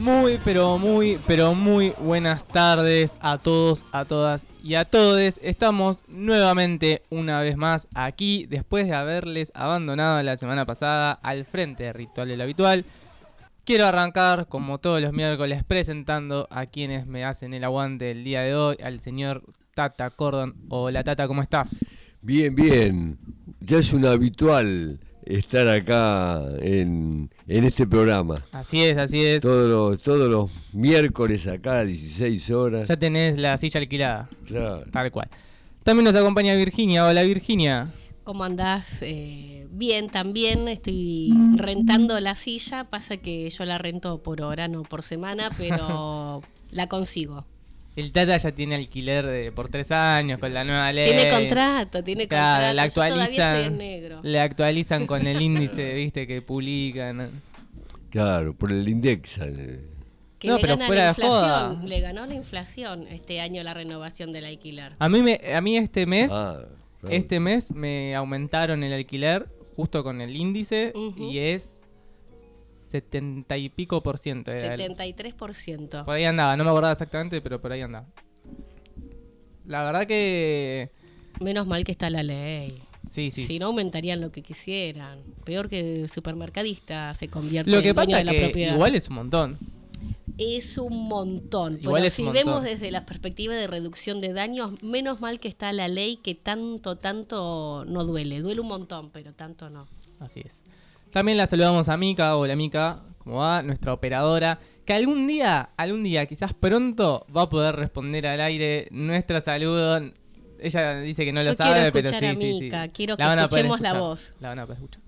Muy, pero muy, pero muy buenas tardes a todos, a todas y a todos. Estamos nuevamente una vez más aquí después de haberles abandonado la semana pasada al frente de Ritual del Habitual. Quiero arrancar, como todos los miércoles, presentando a quienes me hacen el aguante el día de hoy, al señor Tata Cordon. Hola Tata, ¿cómo estás? Bien, bien. Ya es un habitual estar acá en, en este programa. Así es, así es. Todos los, todos los miércoles acá, 16 horas. Ya tenés la silla alquilada. Claro. Tal cual. También nos acompaña Virginia. Hola Virginia. ¿Cómo andás? Eh, bien, también estoy rentando la silla. Pasa que yo la rento por hora, no por semana, pero la consigo. El Tata ya tiene alquiler de, por tres años con la nueva ley. Tiene contrato, tiene Claro, contrato. en actualizan, negro. le actualizan con el índice, viste, que publican. Claro, por el Indexa. Que No, le pero gana fuera la de inflación. joda. Le ganó la inflación este año la renovación del alquiler. A mí, me, a mí este mes, Ah, claro. este mes me aumentaron el alquiler justo con el índice y es 70 y pico por ciento. era el- 73%. Por ahí andaba, no me acordaba exactamente, pero por ahí andaba. La verdad que... Menos mal que está la ley. Sí, sí. Si no aumentarían lo que quisieran. Peor que el supermercadista se convierte Lo que en dueño pasa de la que propiedad. igual es un montón. Es un montón. Igual es si un montón. vemos desde la perspectiva de reducción de daños, menos mal que está la ley que tanto, tanto no duele. Duele un montón, pero tanto no. Así es. También la saludamos a Mica, hola Mica, ¿cómo va? Nuestra operadora, que algún día, algún día, quizás pronto, va a poder responder al aire nuestro saludo. Ella dice que no Yo lo sabe, pero sí, a sí, sí. Mica, quiero La que van a poder escuchemos la voz. La van a poder escuchar.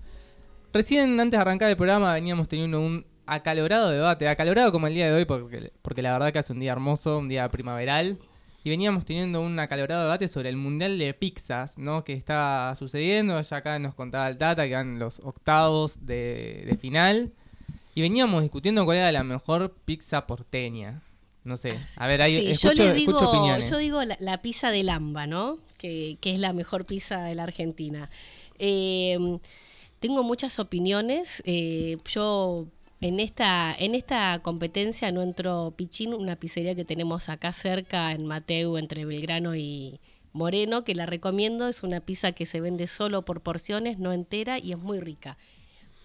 Recién, antes de arrancar el programa, veníamos teniendo un acalorado debate, acalorado como el día de hoy, porque, porque la verdad que hace un día hermoso, un día primaveral. Y veníamos teniendo un acalorado debate sobre el Mundial de Pizzas, ¿no? Que está sucediendo. Ya acá nos contaba el Tata que eran los octavos de, de final. Y veníamos discutiendo cuál era la mejor pizza porteña. No sé. A ver, ahí Sí, escucho, yo le digo, escucho opiniones. yo digo la, la pizza de Lamba, ¿no? Que, que es la mejor pizza de la Argentina. Eh, tengo muchas opiniones. eh, yo en esta, en esta competencia no entró Pichín, una pizzería que tenemos acá cerca en Mateu, entre Belgrano y Moreno, que la recomiendo. Es una pizza que se vende solo por porciones, no entera, y es muy rica.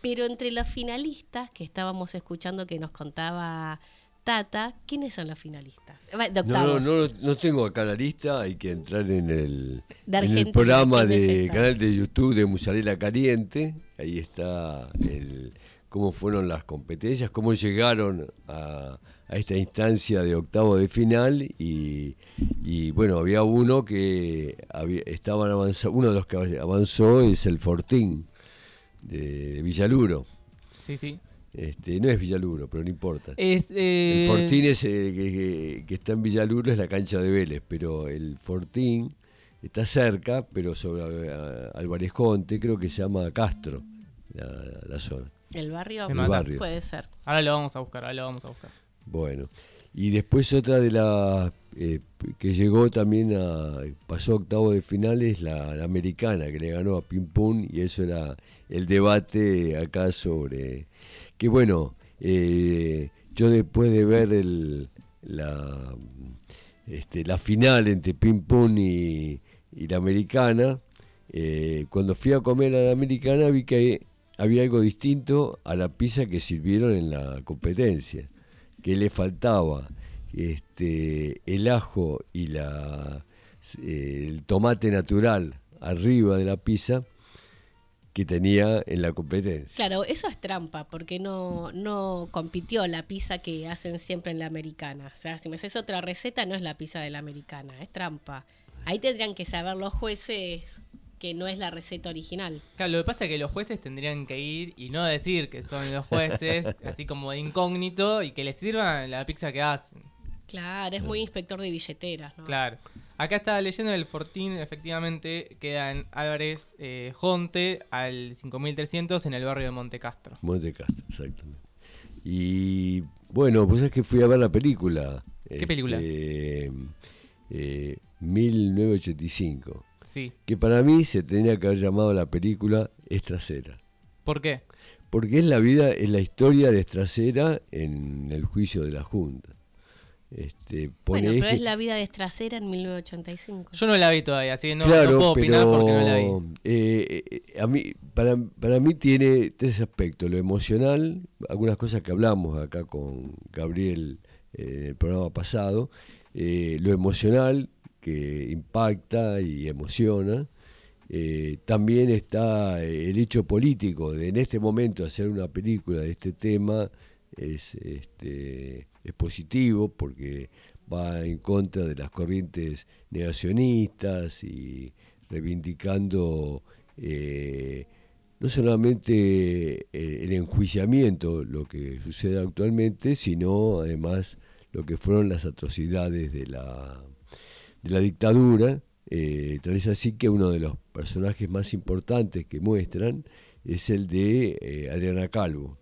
Pero entre los finalistas que estábamos escuchando que nos contaba Tata, ¿quiénes son los finalistas? De No, no, no, no tengo acá la lista, hay que entrar en el, De en el Argentina, programa ¿quiénes de canal de YouTube de Musarela Caliente, ahí está el cómo fueron las competencias, cómo llegaron a, a esta instancia de octavo de final y, y, bueno, había uno que había, estaban avanzando, uno de los que avanzó es el Fortín de, de Villaluro. Sí, sí. Este, no es Villaluro, pero no importa. Es, eh, El Fortín es, eh, que, está en Villaluro es la cancha de Vélez, pero el Fortín está cerca, pero sobre eh, Álvarez Conte, creo que se llama Castro, la, la zona. El barrio, El barrio. puede ser. Ahora lo vamos a buscar, ahora lo vamos a buscar. Bueno, y después otra de las eh, que llegó también a, pasó octavo de final es la, la americana, que le ganó a Pim Pum, y eso era el debate acá sobre, que bueno, eh, yo después de ver el, la, este, la final entre Pim Pum y, y la americana, eh, cuando fui a comer a la americana vi que había algo distinto a la pizza que sirvieron en la competencia, que le faltaba este, el ajo y la, eh, el tomate natural arriba de la pizza que tenía en la competencia. Claro, eso es trampa, porque no, no compitió la pizza que hacen siempre en la americana. O sea, si me haces otra receta, no es la pizza de la americana, es trampa. Ahí tendrían que saber los jueces que no es la receta original. Claro, lo que pasa es que los jueces tendrían que ir y no decir que son los jueces, así como de incógnito, y que les sirvan la pizza que hacen. Claro, es muy inspector de billeteras, ¿no? Claro. Acá está leyendo el Fortín, efectivamente, queda en Álvarez eh, Jonte al 5300 en el barrio de Monte Castro. Monte Castro, exactamente. Y bueno, pues es que fui a ver la película. ¿Qué película? Este, eh, 1985. Sí. Que para mí se tenía que haber llamado la película Estracera. ¿Por qué? Porque es la vida, es la historia de Estracera en el juicio de la Junta. Este, pone Bueno, pero es la vida de Estracera en 1985. Yo no la vi todavía, así que no, claro, no puedo opinar pero porque no la vi. eh, eh, a mí, para, para mí tiene tres aspectos. Lo emocional, algunas cosas que hablamos acá con Gabriel eh, en el programa pasado. eh, lo emocional, que impacta y emociona. Eh, también está eh, el hecho político de en este momento hacer una película de este tema es, este, es positivo porque va en contra de las corrientes negacionistas y reivindicando eh, no solamente el enjuiciamiento, lo que sucede actualmente, sino además lo que fueron las atrocidades de la, de la dictadura. Eh, tal es así que uno de los personajes más importantes que muestran es el de eh, Adriana Calvo.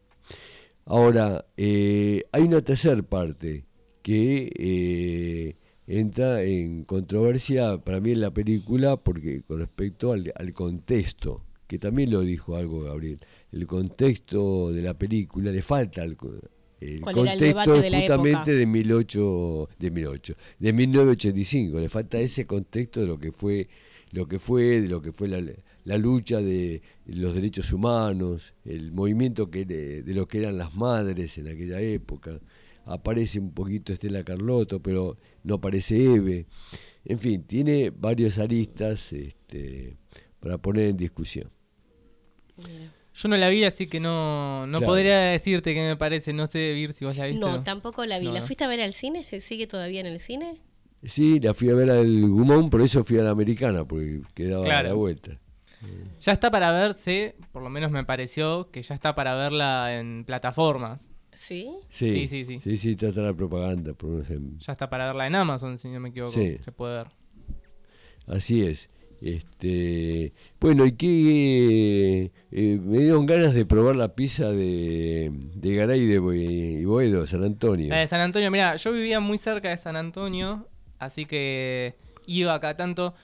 Ahora, eh, hay una tercera parte que entra en controversia para mí en la película porque con respecto al, al contexto, que también lo dijo algo Gabriel, el contexto de la película le falta co- el ¿Cuál era el contexto debate de la justamente de 18 de 18 de 1985 le falta ese contexto de lo que fue lo que fue de lo que fue la, la lucha de los derechos humanos el movimiento que de, de lo que eran las madres en aquella época. Aparece un poquito Estela Carlotto pero no aparece Eve. En fin tiene varios aristas este, para poner en discusión Yo no la vi, así que no, no Claro. podría decirte qué me parece. No sé, Vir, si vos la viste. No, tampoco la vi. No, ¿La no. fuiste a ver al cine? ¿Se sigue todavía en el cine? sí la fui a ver al Gumón por eso fui a la americana porque quedaba a la vuelta Ya está para verse, por lo menos me pareció, que ya está para verla en plataformas. Sí. Sí, Sí, sí, sí. Sí, sí, está toda la propaganda. por lo menos en- Ya está para verla en Amazon, si no me equivoco. Sí. Se puede ver. Así es. Este, bueno, y que eh, me dieron ganas de probar la pizza de, de Garay y de Boedo, San Antonio. La de San Antonio, mira, yo vivía muy cerca de San Antonio, así que iba acá tanto.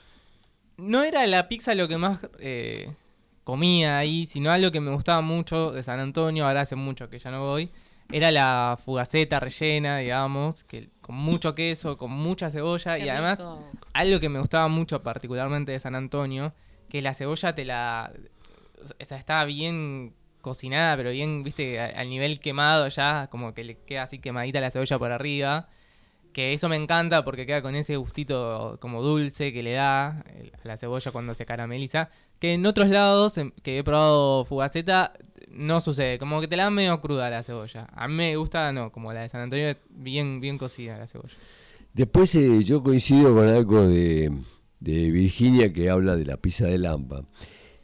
No era la pizza lo que más eh, comía ahí, sino algo que me gustaba mucho de San Antonio, ahora hace mucho que ya no voy. Era la fugaceta rellena, digamos, que con mucho queso, con mucha cebolla Qué y además rico. algo que me gustaba mucho particularmente de San Antonio, que la cebolla te la... O sea, estaba bien cocinada, pero bien, viste, al nivel quemado ya, como que le queda así quemadita la cebolla por arriba. Que eso me encanta porque queda con ese gustito como dulce que le da a la cebolla cuando se carameliza. Que en otros lados em, que he probado fugaceta no sucede, como que te la dan medio cruda la cebolla. A mí me gusta, no, como la de San Antonio, bien, bien cocida la cebolla. Después eh, yo coincido con algo de, de Virginia que habla de la pizza de Lampa.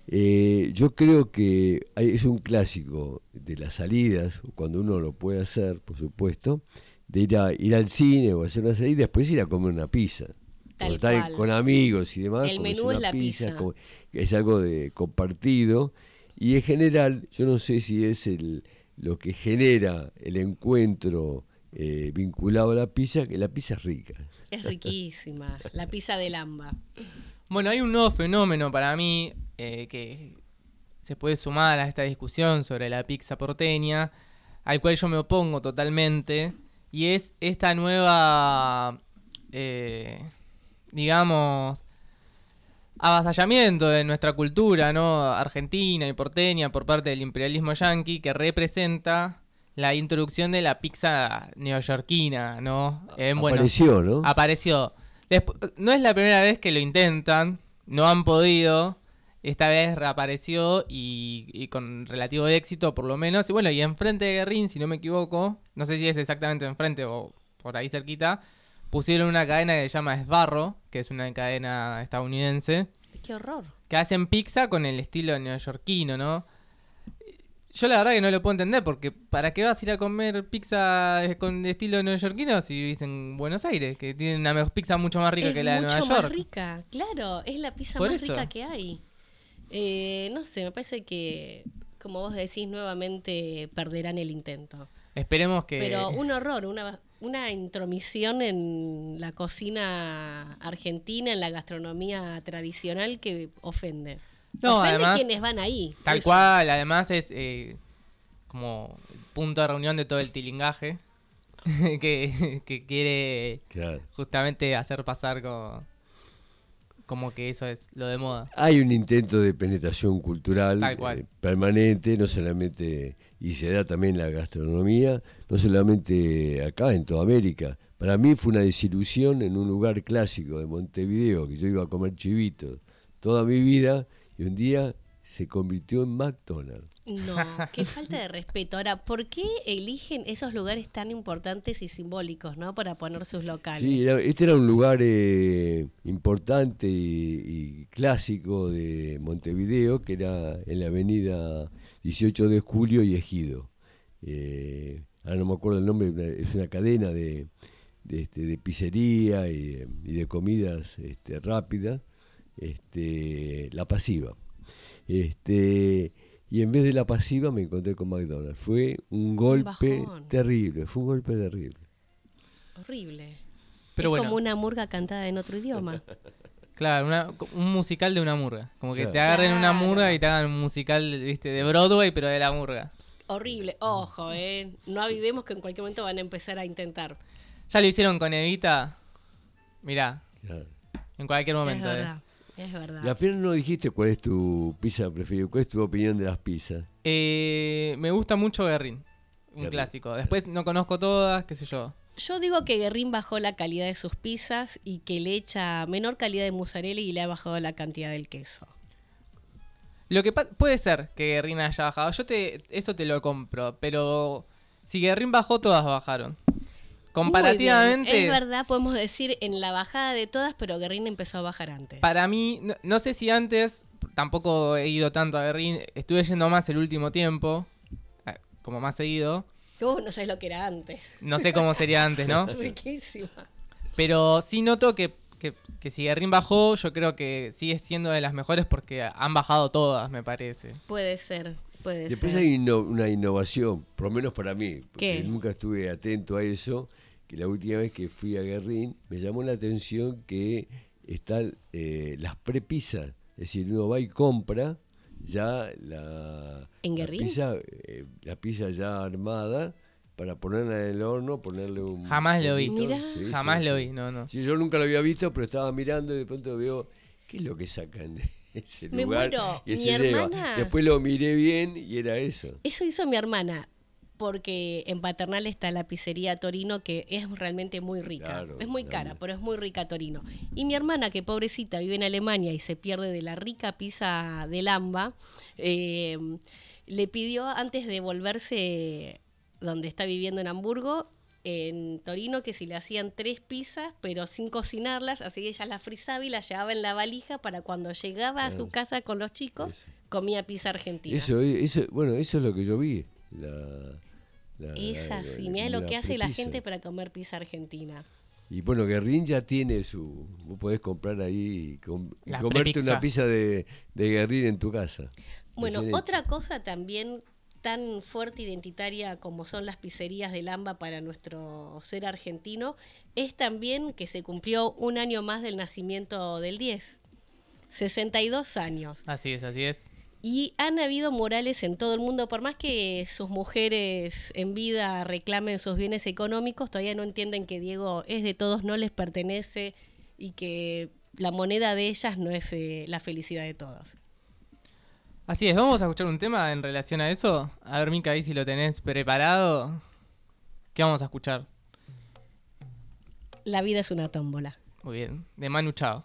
Eh, yo creo que es un clásico de las salidas, cuando uno lo puede hacer, por supuesto, de ir, a, ir al cine o hacer una salida y después ir a comer una pizza. Tal cual. con amigos y demás. El menú es la pizza. como- es algo de compartido. Y en general, yo no sé si es el, lo que genera el encuentro eh, vinculado a la pizza, que la pizza es rica. Es riquísima. la pizza de Lamba. Bueno, hay un nuevo fenómeno para mí eh, que se puede sumar a esta discusión sobre la pizza porteña, al cual yo me opongo totalmente, y es esta nueva, eh, digamos, avasallamiento de nuestra cultura, ¿no? Argentina y porteña por parte del imperialismo yanqui que representa la introducción de la pizza neoyorquina, ¿no? Apareció, ¿no? Apareció. Despu- no es la primera vez que lo intentan, no han podido. Esta vez reapareció y, y con relativo éxito, por lo menos. Y bueno, y enfrente de Guerrín, si no me equivoco, no sé si es exactamente enfrente o por ahí cerquita, pusieron una cadena que se llama Esbarro, que es una cadena estadounidense, Qué horror. que hacen pizza con el estilo neoyorquino, ¿no? Yo la verdad que no lo puedo entender, porque ¿para qué vas a ir a comer pizza con estilo neoyorquino si vivís en Buenos Aires? Que tienen una pizza mucho más rica es que la de mucho Nueva más York. rica, claro, es la pizza Por más eso. rica que hay. Eh, no sé, me parece que, como vos decís, nuevamente perderán el intento. Esperemos que... Pero un horror, una, una intromisión en la cocina argentina, en la gastronomía tradicional que ofende. No, ofende además- quienes van ahí. Tal eso. cual, además es eh, como el punto de reunión de todo el tilingaje que, que quiere Claro. justamente hacer pasar como, como que eso es lo de moda. Hay un intento de penetración cultural Tal cual. eh, permanente, no solamente, y se da también la gastronomía, no solamente acá, en toda América. Para mí fue una desilusión en un lugar clásico de Montevideo, que yo iba a comer chivitos toda mi vida, y un día se convirtió en McDonald's. No, qué falta de respeto. Ahora, ¿por qué eligen esos lugares tan importantes y simbólicos, no? Para poner sus locales. Sí, era- este era un lugar eh, importante y, y clásico de Montevideo, que era en la avenida 18 de Julio y Ejido. Eh, ahora no me acuerdo el nombre, es una cadena de, de, este, de pizzería y, de- y de comidas este, rápidas, este, la pasiva. Este, y en vez de la pasiva me encontré con McDonald's. Fue un golpe terrible, fue un golpe terrible. Horrible. Pero es bueno. como una murga cantada en otro idioma. Claro, una- un musical de una murga. Como que Claro. te agarren una murga y te hagan un musical, viste, de Broadway, pero de la murga. Horrible. Ojo, ¿eh? No avivemos que en cualquier momento van a empezar a intentar. Ya lo hicieron con Evita. Mirá, Claro. en cualquier momento. es eh. verdad. Es verdad. Al final no dijiste cuál es tu pizza preferida, cuál es tu opinión de las pizzas. Eh, me gusta mucho Guerrín. Un Guerrín. clásico. Después no conozco todas, qué sé yo. Yo digo que Guerrín bajó la calidad de sus pizzas y que le echa menor calidad de mozzarella y le ha bajado la cantidad del queso. Lo que puede ser que Guerrín haya bajado. Yo te eso te lo compro, pero si Guerrín bajó, todas bajaron. Comparativamente. Es verdad, podemos decir en la bajada de todas, pero Guerrín empezó a bajar antes. para mí, no, no sé si antes, tampoco he ido tanto a Guerrín, estuve yendo más el último tiempo, eh, como más seguido. Uh, no sabes lo que era antes. No sé cómo sería antes, ¿no? Riquísima. Pero sí noto que, que, que si Guerrín bajó, yo creo que sigue siendo de las mejores porque han bajado todas, me parece. Puede ser, puede Después ser. hay inno- una innovación, por lo menos para mí, porque ¿Qué? nunca estuve atento a eso, que la última vez que fui a Guerrín me llamó la atención que están eh, las prepisas, es decir, uno va y compra ya la, ¿En la Guerrín? pizza, eh, la pizza ya armada para ponerla en el horno, ponerle un Jamás lo vi. Sí, Jamás sí, lo sí. vi, no, no. Sí, yo nunca lo había visto, pero estaba mirando y de pronto veo, ¿qué es lo que sacan de ese Me lugar? muero. que Mi se lleva? Después lo miré bien y era eso. Eso hizo mi hermana, porque en Paternal está la pizzería Torino, que es realmente muy rica. Claro, es muy cara, pero es muy rica Torino. Y mi hermana, que pobrecita vive en Alemania y se pierde de la rica pizza del AMBA, eh, le pidió antes de volverse donde está viviendo en Hamburgo, en Torino, que si le hacían tres pizzas, pero sin cocinarlas, así que ella las frizaba y las llevaba en la valija para cuando llegaba a su casa con los chicos, comía pizza argentina. Eso, eso, bueno, eso es lo que yo vi. La, la- Es la- así, mira lo que hace la gente para comer pizza argentina. Y bueno, Guerrín ya tiene su. Vos podés comprar ahí y, com- y La comerte prepizza. una pizza de, de Guerrín en tu casa. Bueno, otra cosa también tan fuerte identitaria como son las pizzerías del AMBA para nuestro ser argentino, es también que se cumplió un año más del nacimiento del 10. 62 años. Así es, así es. Y han habido murales en todo el mundo, por más que sus mujeres en vida reclamen sus bienes económicos, todavía no entienden que Diego es de todos, no les pertenece y que la moneda de ellas no es eh, la felicidad de todos. Así es, vamos a escuchar un tema en relación a eso. A ver, Mica, ahí si lo tenés preparado. ¿Qué vamos a escuchar? La vida es una tómbola. Muy bien, de Manu Chao.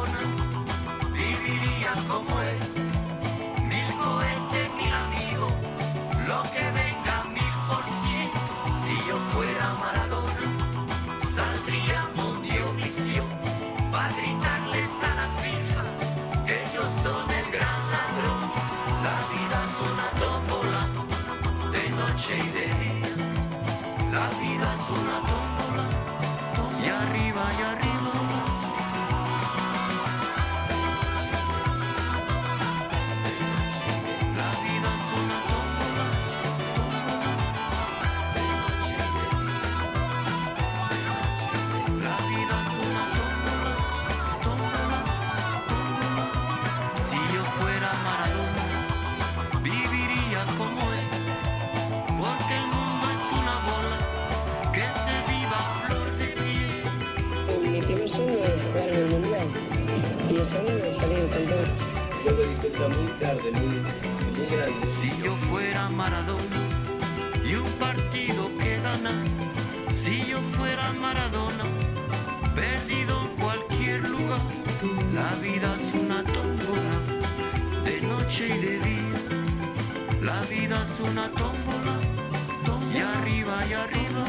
una tómbola, y arriba y arriba,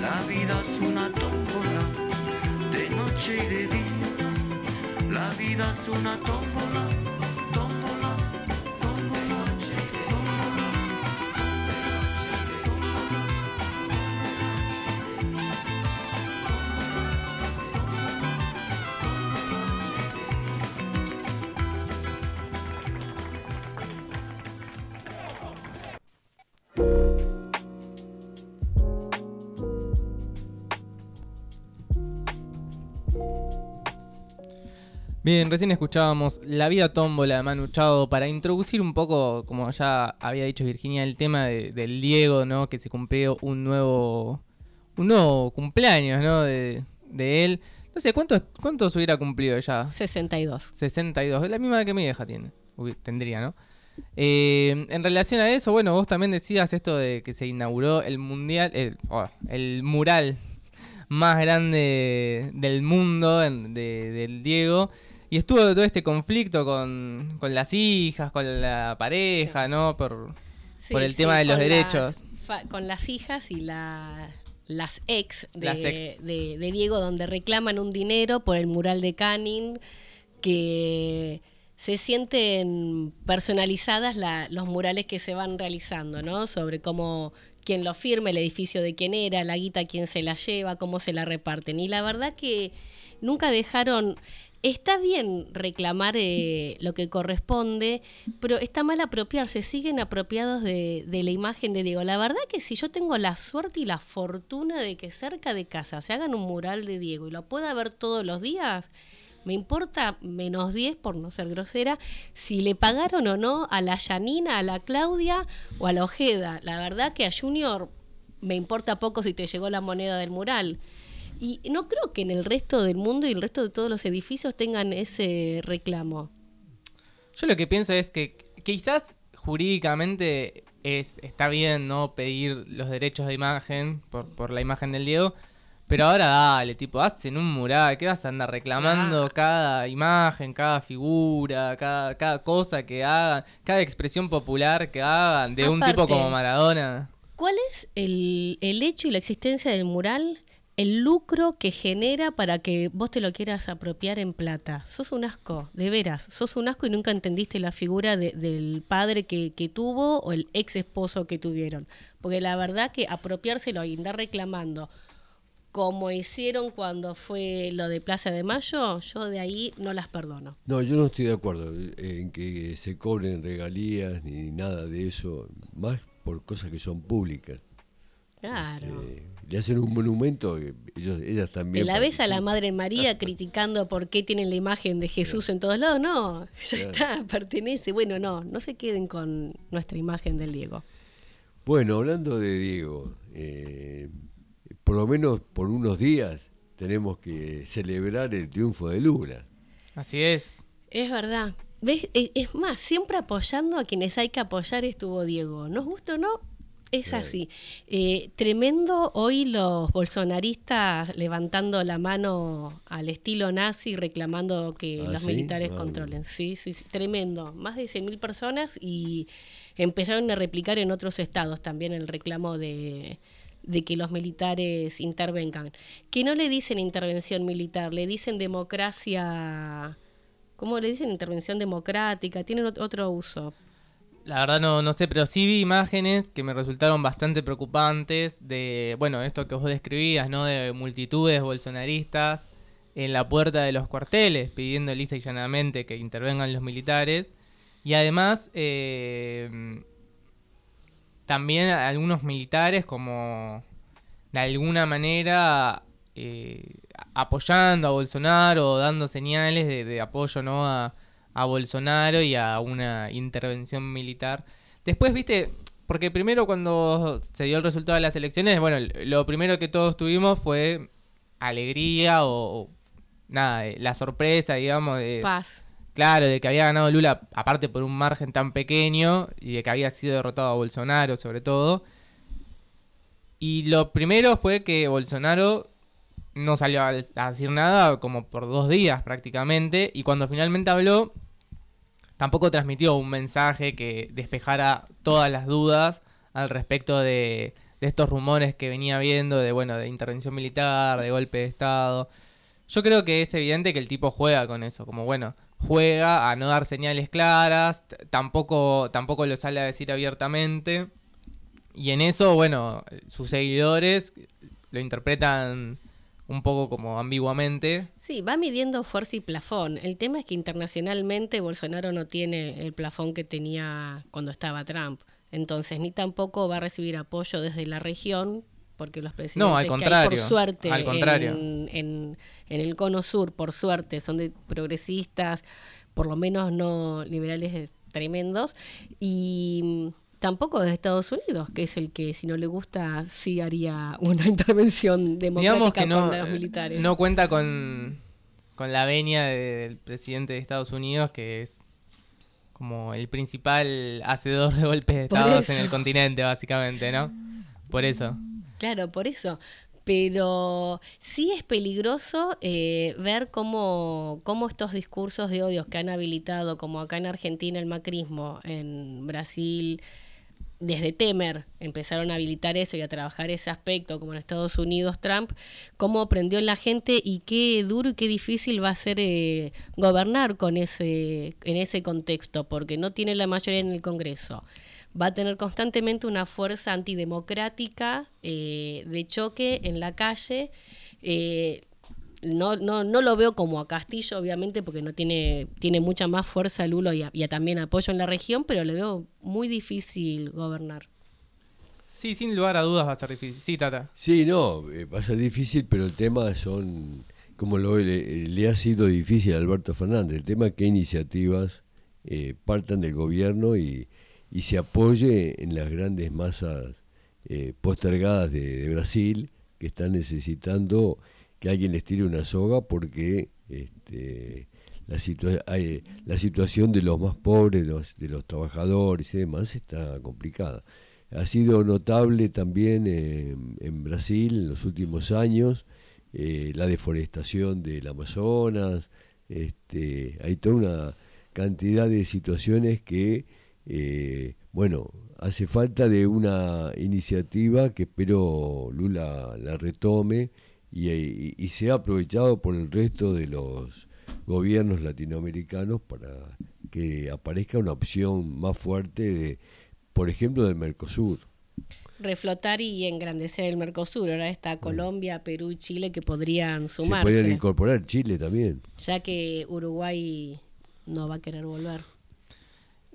la vida es una tómbola, de noche y de día, la vida es una tómbola, Bien, recién escuchábamos La vida tómbola de Manu Chao para introducir un poco, como ya había dicho Virginia, el tema de- del Diego, ¿no? Que se cumplió un nuevo un nuevo cumpleaños, ¿no? De, de él. No sé, ¿cuántos, ¿cuántos hubiera cumplido ya? 62. 62. Es la misma que mi vieja tiene. Uy, tendría, ¿no? Eh, en relación a eso, bueno, vos también decías esto de que se inauguró el mundial, el, oh, el mural más grande del mundo de- del Diego. Y estuvo todo este conflicto con, con las hijas, con la pareja, ¿no? Por, Sí, por el tema de los derechos. las con las hijas y la- las ex de, Las ex. de- de Diego, donde reclaman un dinero por el mural de Canning, que se sienten personalizadas la- los murales que se van realizando, ¿no? Sobre cómo quién lo firma, el edificio de quién era, la guita quién se la lleva, cómo se la reparten. Y la verdad que nunca dejaron Está bien reclamar eh, lo que corresponde, pero está mal apropiarse, siguen apropiados de, de la imagen de Diego. La verdad que si yo tengo la suerte y la fortuna de que cerca de casa se hagan un mural de Diego y lo pueda ver todos los días, me importa menos 10, por no ser grosera, si le pagaron o no a la Yanina, a la Claudia o a la Ojeda. La verdad que a Junior me importa poco si te llegó la moneda del mural. Y no creo que en el resto del mundo y el resto de todos los edificios tengan ese reclamo. Yo lo que pienso es que quizás jurídicamente es, está bien no pedir los derechos de imagen por, por la imagen del Diego, Pero ahora dale, tipo, hacen un mural, ¿qué vas a andar reclamando Ah. cada imagen, cada figura, cada, cada cosa que hagan, cada expresión popular que hagan de un tipo como Maradona? ¿Cuál es el, el hecho y la existencia del mural? El lucro que genera para que vos te lo quieras apropiar en plata. Sos un asco, de veras. Sos un asco y nunca entendiste la figura de- del padre que, que tuvo o el ex esposo que tuvieron. Porque la verdad que apropiárselo y andar reclamando como hicieron cuando fue lo de Plaza de Mayo, yo de ahí no las perdono. No, yo no estoy de acuerdo en que se cobren regalías ni nada de eso, más por cosas que son públicas. Claro. Eh, le hacen un monumento, ellos, ellas Te también. la ves a la. Madre María criticando por qué tienen la imagen de Jesús en todos lados. No, ya Claro. está, pertenece. Bueno, no, no se queden con nuestra imagen del Diego. Bueno, hablando de Diego, eh, por lo menos por unos días tenemos que celebrar el triunfo de Lula. Así es. Es verdad. ¿Ves? E- Es más, siempre apoyando a quienes hay que apoyar estuvo Diego. ¿Nos gusta o no? Es Sí. así. Eh, tremendo hoy los bolsonaristas levantando la mano al estilo nazi reclamando que ¿Ah, los sí? militares Ah, controlen. Sí, sí, sí, tremendo. Más de 100.000 personas y empezaron a replicar en otros estados también el reclamo de, de que los militares intervengan. Que no le dicen intervención militar, le dicen democracia... ¿Cómo le dicen? Intervención democrática, tienen ot- otro uso. La verdad no, no sé, pero sí vi imágenes que me resultaron bastante preocupantes de, bueno, esto que vos describías, ¿no? De multitudes bolsonaristas en la puerta de los cuarteles pidiendo lisa y llanamente que intervengan los militares. Y además, eh, también algunos militares como de alguna manera eh, apoyando a Bolsonaro o dando señales de, de apoyo ¿no? a, a Bolsonaro y a una intervención militar. Después, viste, porque primero cuando se dio el resultado de las elecciones, bueno, lo primero que todos tuvimos fue alegría o, o nada, eh, la sorpresa, digamos, de, Paz. Claro, de que había ganado Lula, aparte por un margen tan pequeño, y de que había sido derrotado a Bolsonaro, sobre todo. Y lo primero fue que Bolsonaro no salió a decir nada como por dos días prácticamente, y cuando finalmente habló, tampoco transmitió un mensaje que despejara todas las dudas al respecto de, de estos rumores que venía viendo de, bueno, de intervención militar, de golpe de Estado. Yo creo que es evidente que el tipo juega con eso, como bueno, juega a no dar señales claras, tampoco, tampoco lo sale a decir abiertamente. Y en eso, bueno, sus seguidores lo interpretan un poco como ambiguamente. Sí, va midiendo fuerza y plafón. El tema es que internacionalmente Bolsonaro no tiene el plafón que tenía cuando estaba Trump. Entonces, ni tampoco va a recibir apoyo desde la región, porque los presidentes No, al que hay, contrario, por suerte, al contrario. En, en- en el cono sur, por suerte, son de progresistas, por lo menos no liberales tremendos, y tampoco de Estados Unidos, que es el que, si no le gusta, sí haría una intervención democrática Digamos que no, los militares. no cuenta con, con la venia del presidente de Estados Unidos, que es como el principal hacedor de golpes de Estado en el continente, básicamente, ¿no? Por eso. Claro, por eso. Pero sí es peligroso eh, ver cómo, cómo estos discursos de odios que han habilitado, como acá en Argentina el macrismo, en Brasil, desde Temer empezaron a habilitar eso y a trabajar ese aspecto, como en Estados Unidos Trump, cómo prendió en la gente y qué duro y qué difícil va a ser eh, gobernar con ese, en ese contexto, porque no tiene la mayoría en el Congreso va a tener constantemente una fuerza antidemocrática eh, de choque en la calle. Eh, no, no, no lo veo como a Castillo, obviamente, porque no tiene, tiene mucha más fuerza Lulo y, a- y a también apoyo en la región, pero le veo muy difícil gobernar. Sí, sin lugar a dudas va a ser difícil. Sí, Tata. Sí, no, eh, va a ser difícil, pero el tema son, como lo, le, le ha sido difícil a Alberto Fernández, el tema que iniciativas eh, partan del gobierno y, y se apoye en las grandes masas eh, postergadas de, de Brasil que están necesitando que alguien les tire una soga porque este, la, situación de los más pobres, de los, de los trabajadores y demás está complicada. Ha sido notable también eh, en Brasil en los últimos años eh, la deforestación del Amazonas, este, hay toda una cantidad de situaciones que, eh, bueno, hace falta de una iniciativa que espero Lula la retome y, y, y sea aprovechado por el resto de los gobiernos latinoamericanos para que aparezca una opción más fuerte, de, por ejemplo, del Mercosur. Reflotar y engrandecer el Mercosur. Ahora está Colombia, Perú y Chile que podrían Se sumarse. podrían incorporar Chile también. ya que Uruguay no va a querer volver.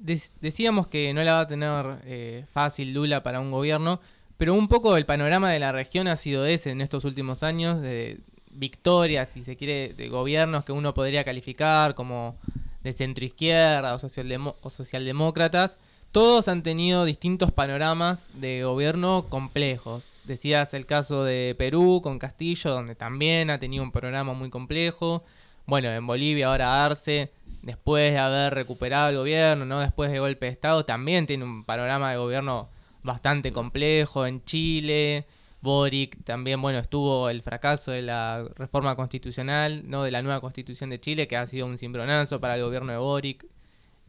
Dec- decíamos que no la va a tener eh, fácil Lula para un gobierno, pero un poco el panorama de la región ha sido ese en estos últimos años, de victorias, si se quiere, de gobiernos que uno podría calificar como de centroizquierda o, socialdemo- o socialdemócratas. Todos han tenido distintos panoramas de gobierno complejos. Decías el caso de Perú con Castillo, donde también ha tenido un panorama muy complejo. Bueno, en Bolivia ahora Arce, después de haber recuperado el gobierno, ¿no? Después de golpe de Estado, también tiene un panorama de gobierno bastante complejo. En Chile, Boric también, bueno, estuvo el fracaso de la reforma constitucional, ¿no? De la nueva constitución de Chile, que ha sido un cimbronazo para el gobierno de Boric,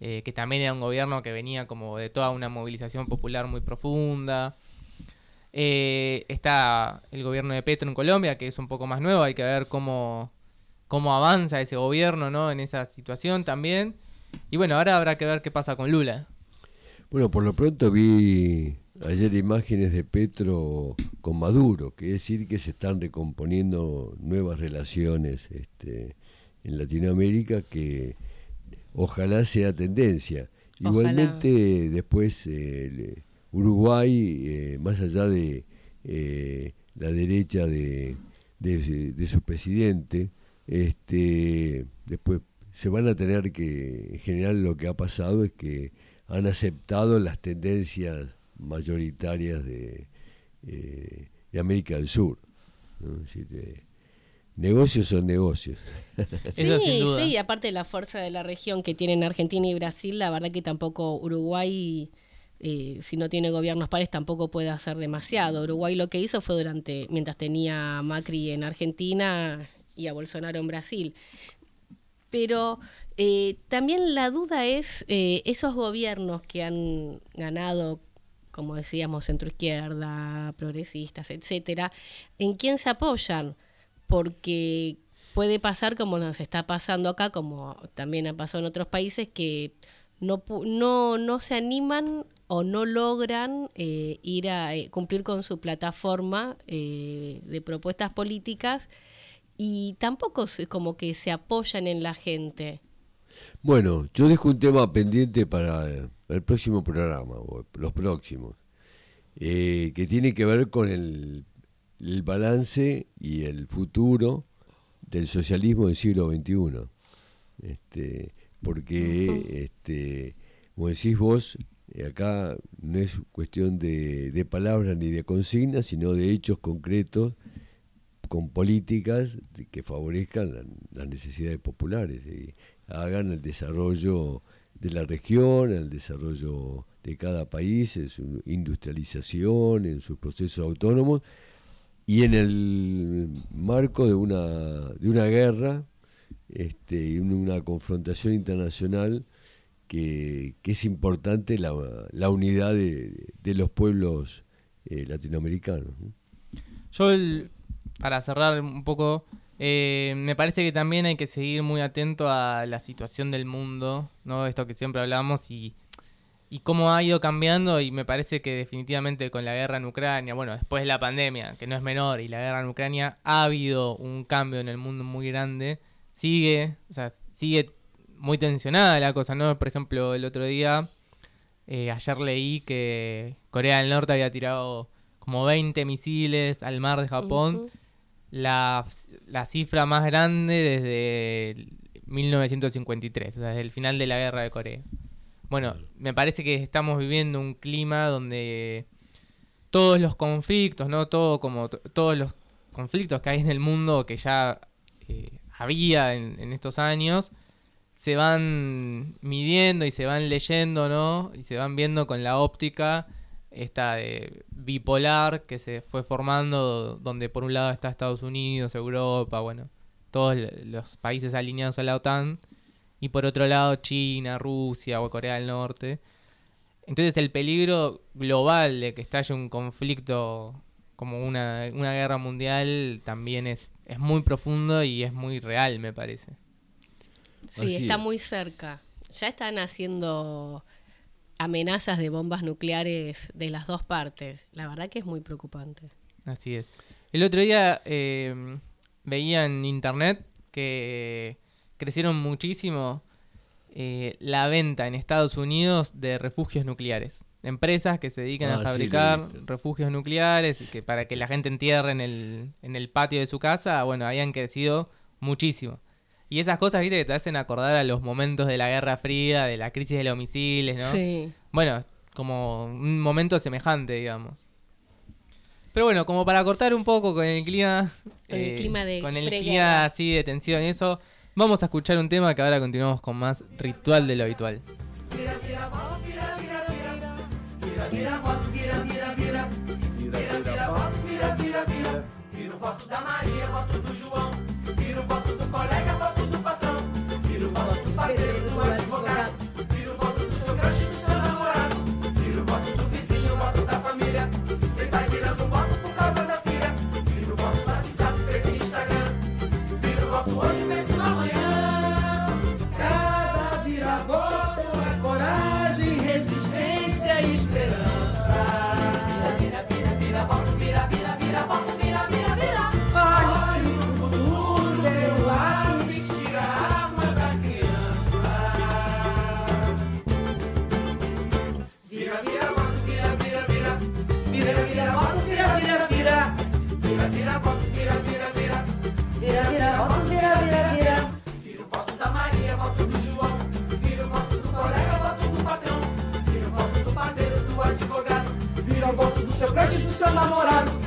eh, que también era un gobierno que venía como de toda una movilización popular muy profunda. Eh, está el gobierno de Petro en Colombia, que es un poco más nuevo, hay que ver cómo, cómo avanza ese gobierno ¿no? en esa situación también. Y bueno, ahora habrá que ver qué pasa con Lula. Bueno, por lo pronto vi ayer imágenes de Petro con Maduro, que es decir que se están recomponiendo nuevas relaciones este, en Latinoamérica que ojalá sea tendencia. Ojalá. Igualmente después eh, le- Uruguay, eh, más allá de eh, la derecha de, de- de su presidente, este, después se van a tener que, en general lo que ha pasado es que han aceptado las tendencias mayoritarias de, eh, de América del Sur. negocios son negocios. Sí, sí, aparte de la fuerza de la región que tienen Argentina y Brasil, la verdad que tampoco Uruguay, eh, si no tiene gobiernos pares, tampoco puede hacer demasiado. Uruguay lo que hizo fue durante, mientras tenía a Macri en Argentina y a Bolsonaro en Brasil. Pero eh, también la duda es eh, esos gobiernos que han ganado, como decíamos, centroizquierda, progresistas, etcétera, ¿en quién se apoyan? Porque puede pasar como nos está pasando acá, como también ha pasado en otros países, que no, no, no se animan o no logran eh, ir a eh, cumplir con su plataforma eh, de propuestas políticas y tampoco se- como que se apoyan en la gente. Bueno, yo dejo un tema pendiente para el próximo programa, o los próximos, eh, que tiene que ver con el, el balance y el futuro del socialismo del siglo XXI. Este, porque, este, como decís vos, eh, acá no es cuestión de, de palabras ni de consignas, sino de hechos concretos con políticas que favorezcan la- las necesidades populares y hagan el desarrollo de la región, el desarrollo de cada país, en su industrialización, en sus procesos autónomos y en el marco de una, de una guerra este, y un- una confrontación internacional que, que es importante la, la unidad de, de los pueblos eh, latinoamericanos. ¿no? Yo, para cerrar un poco, eh, me parece que también hay que seguir muy atento a la situación del mundo, ¿no? Esto que siempre hablamos y, cómo ha ido cambiando y me parece que definitivamente con la guerra en Ucrania, bueno, después de la pandemia, que no es menor, y la guerra en Ucrania, ha habido un cambio en el mundo muy grande. Sigue, o sea, sigue muy tensionada la cosa, ¿no? Por ejemplo, el otro día, eh, ayer leí que Corea del Norte había tirado como 20 misiles al mar de Japón Ujú. La, la cifra más grande desde el 1953, o sea, desde el final de la guerra de Corea. Bueno, me parece que estamos viviendo un clima donde todos los conflictos, ¿no? Todo como todos los conflictos que hay en el mundo que ya eh, había en, en estos años se van midiendo y se van leyendo, ¿no? Y se van viendo con la óptica esta de bipolar que se fue formando, donde por un lado está Estados Unidos, Europa, bueno, todos los países alineados a la OTAN, y por otro lado China, Rusia o Corea del Norte. Entonces el peligro global de que estalle un conflicto como una, una guerra mundial también es, es muy profundo y es muy real, me parece. Sí, Así está es. muy cerca. Ya están haciendo amenazas de bombas nucleares de las dos partes. La verdad que es muy preocupante. Así es. El otro día eh, veía en internet que crecieron muchísimo eh, la venta en Estados Unidos de refugios nucleares. Empresas que se dedican Ah, a he fabricar refugios nucleares que para que la gente entierre en el, en el patio de su casa, bueno, habían crecido muchísimo. Y esas cosas, viste, que te hacen acordar a los momentos de la Guerra Fría, de la crisis de los misiles, ¿no? Sí. Bueno, como un momento semejante, digamos. Pero bueno, como para cortar un poco con el clima. Con el clima de Con el clima así de tensión y eso. Vamos a escuchar un tema que ahora continuamos con más ritual de lo habitual. Cada seu do seu namorado.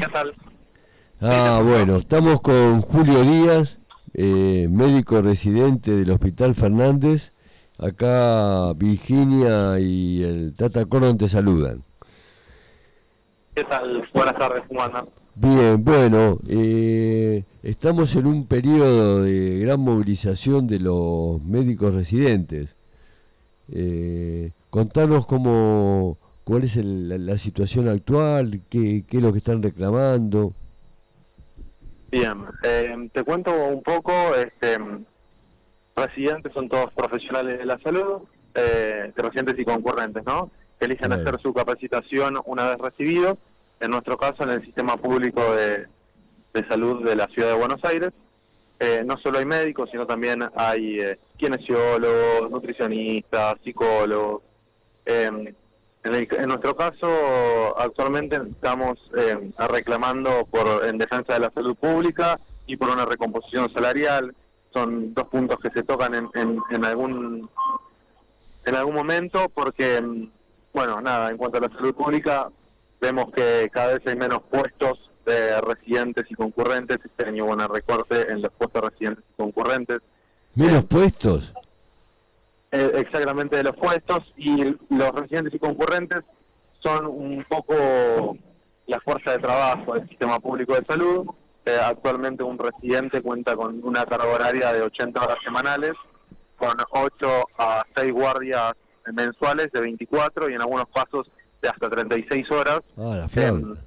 ¿Qué tal? Ah, bueno, estamos con Julio Díaz, eh, médico residente del Hospital Fernández. Acá Virginia y el Tata Cordon te saludan. ¿Qué tal? Buenas tardes, ¿cómo andan? Bien, bueno, eh, estamos en un periodo de gran movilización de los médicos residentes. Eh, contanos cómo, cuál es el- la, la situación actual, qué, qué es lo que están reclamando. Bien, eh, te cuento un poco, este, residentes son todos profesionales de la salud, eh, residentes y concurrentes, ¿no? Que eligen Bien. hacer su capacitación una vez recibidos, en nuestro caso en el sistema público de, de salud de la ciudad de Buenos Aires. eh, no solo hay médicos, sino también hay eh, kinesiólogos, nutricionistas, psicólogos. Eh, en, el- en nuestro caso, actualmente estamos eh, reclamando por en defensa de la salud pública y por una recomposición salarial. Son dos puntos que se tocan en, en, en algún en algún momento porque, bueno, nada, en cuanto a la salud pública, vemos que cada vez hay menos puestos de residentes y concurrentes. Este año hubo un recorte en los puestos de residentes y concurrentes. Menos puestos. Eh, exactamente de los puestos y los residentes y concurrentes son un poco la fuerza de trabajo del sistema público de salud. Eh, actualmente un residente cuenta con una carga horaria de 80 horas semanales, con 8 a 6 guardias mensuales de 24 y en algunos casos de hasta 36 horas. Ah, la flauta.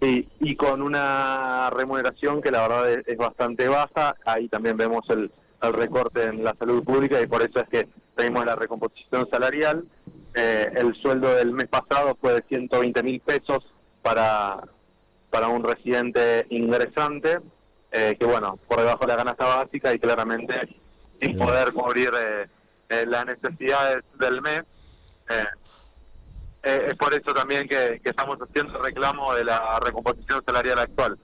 Y, y con una remuneración que la verdad es, es bastante baja. Ahí también vemos el, el recorte en la salud pública y por eso es que pedimos la recomposición salarial. Eh, el sueldo del mes pasado fue de 120 mil pesos para, para un residente ingresante, eh, que bueno, por debajo de la canasta básica y claramente sin poder cubrir eh, eh, las necesidades del mes. Es por eso también que, que estamos haciendo reclamo de la recomposición salarial actual.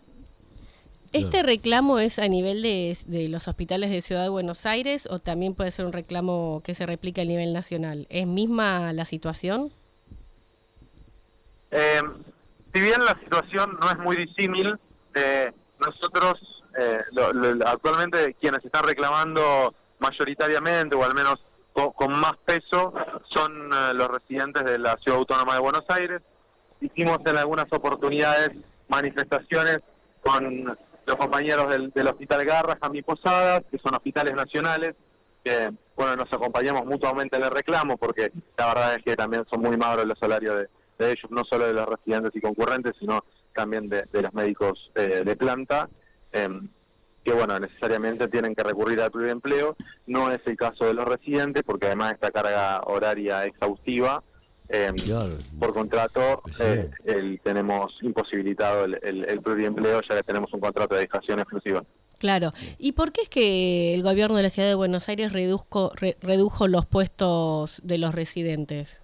¿Este reclamo es a nivel de, de los hospitales de Ciudad de Buenos Aires o también puede ser un reclamo que se replica a nivel nacional? ¿Es misma la situación? Eh, si bien la situación no es muy disímil, eh, nosotros eh, lo- lo- actualmente quienes están reclamando mayoritariamente o al menos co- con, más peso son eh, los residentes de la Ciudad Autónoma de Buenos Aires. Hicimos en algunas oportunidades manifestaciones con los compañeros del, del Hospital Garra, Jamí Posadas, que son hospitales nacionales, que bueno nos acompañamos mutuamente en el reclamo porque la verdad es que también son muy magros los salarios de, ellos, no solo de los residentes y concurrentes, sino también de, los médicos eh, de planta, em, que bueno, necesariamente tienen que recurrir al pluriempleo. No es el caso de los residentes, porque además esta carga horaria exhaustiva, em, por contrato, eh, el- tenemos imposibilitado el, el, el pluriempleo, ya que tenemos un contrato de dedicación exclusiva. Claro. ¿Y por qué es que el gobierno de la ciudad de Buenos Aires reduzco- re- redujo los puestos de los residentes?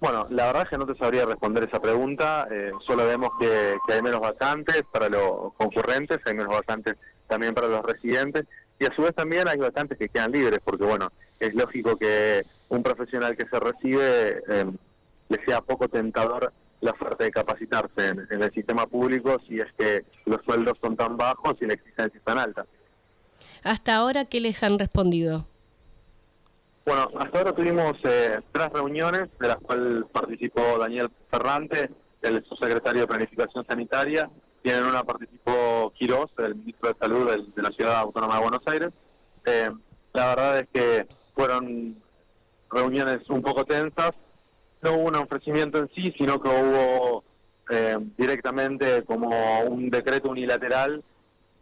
Bueno, la verdad es que no te sabría responder esa pregunta. eh, solo vemos que, que hay menos vacantes para los concurrentes, hay menos vacantes también para los residentes y a su vez también hay vacantes que quedan libres, porque bueno, es lógico que un profesional que se recibe eh, le sea poco tentador la oferta de capacitarse en, en el sistema público si es que los sueldos son tan bajos y la exigencia es tan alta. Hasta ahora, ¿qué les han respondido? Bueno, hasta ahora tuvimos eh, tres reuniones, de las cuales participó Daniel Ferrante, el subsecretario de Planificación Sanitaria, y en una participó Quirós, el ministro de Salud del- de la Ciudad Autónoma de Buenos Aires. Eh, la verdad es que fueron reuniones un poco tensas, no hubo un ofrecimiento en sí, sino que hubo eh, directamente como un decreto unilateral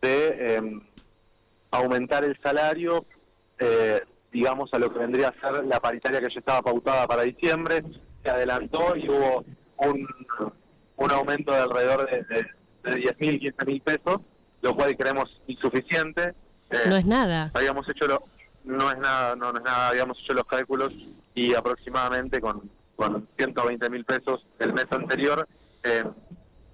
de eh, aumentar el salario, eh, digamos, a lo que vendría a ser la paritaria que ya estaba pautada para diciembre, se adelantó y hubo un, un aumento de alrededor de, de, de 10 mil, 15 mil pesos, lo cual creemos insuficiente. Eh, No es nada. habíamos hecho lo, no es nada no, no es nada habíamos hecho los cálculos y aproximadamente con, con 120 mil pesos el mes anterior eh,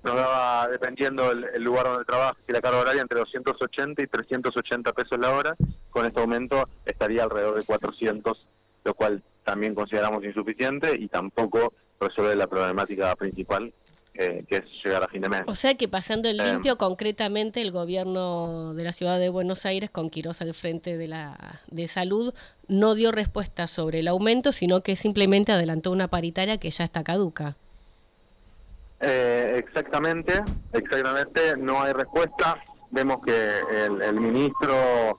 nos daba dependiendo el, el lugar donde trabaja y la carga horaria entre 280 y 380 pesos la hora con este aumento estaría alrededor de 400 lo cual también consideramos insuficiente y tampoco resuelve la problemática principal eh, que es llegar a fin de mes O sea que pasando el Em. limpio, concretamente el gobierno de la ciudad de Buenos Aires, con Quirós al frente de la de salud, no dio respuesta sobre el aumento, sino que simplemente adelantó una paritaria que ya está caduca. Eh, exactamente, exactamente, no hay respuesta. Vemos que el, el ministro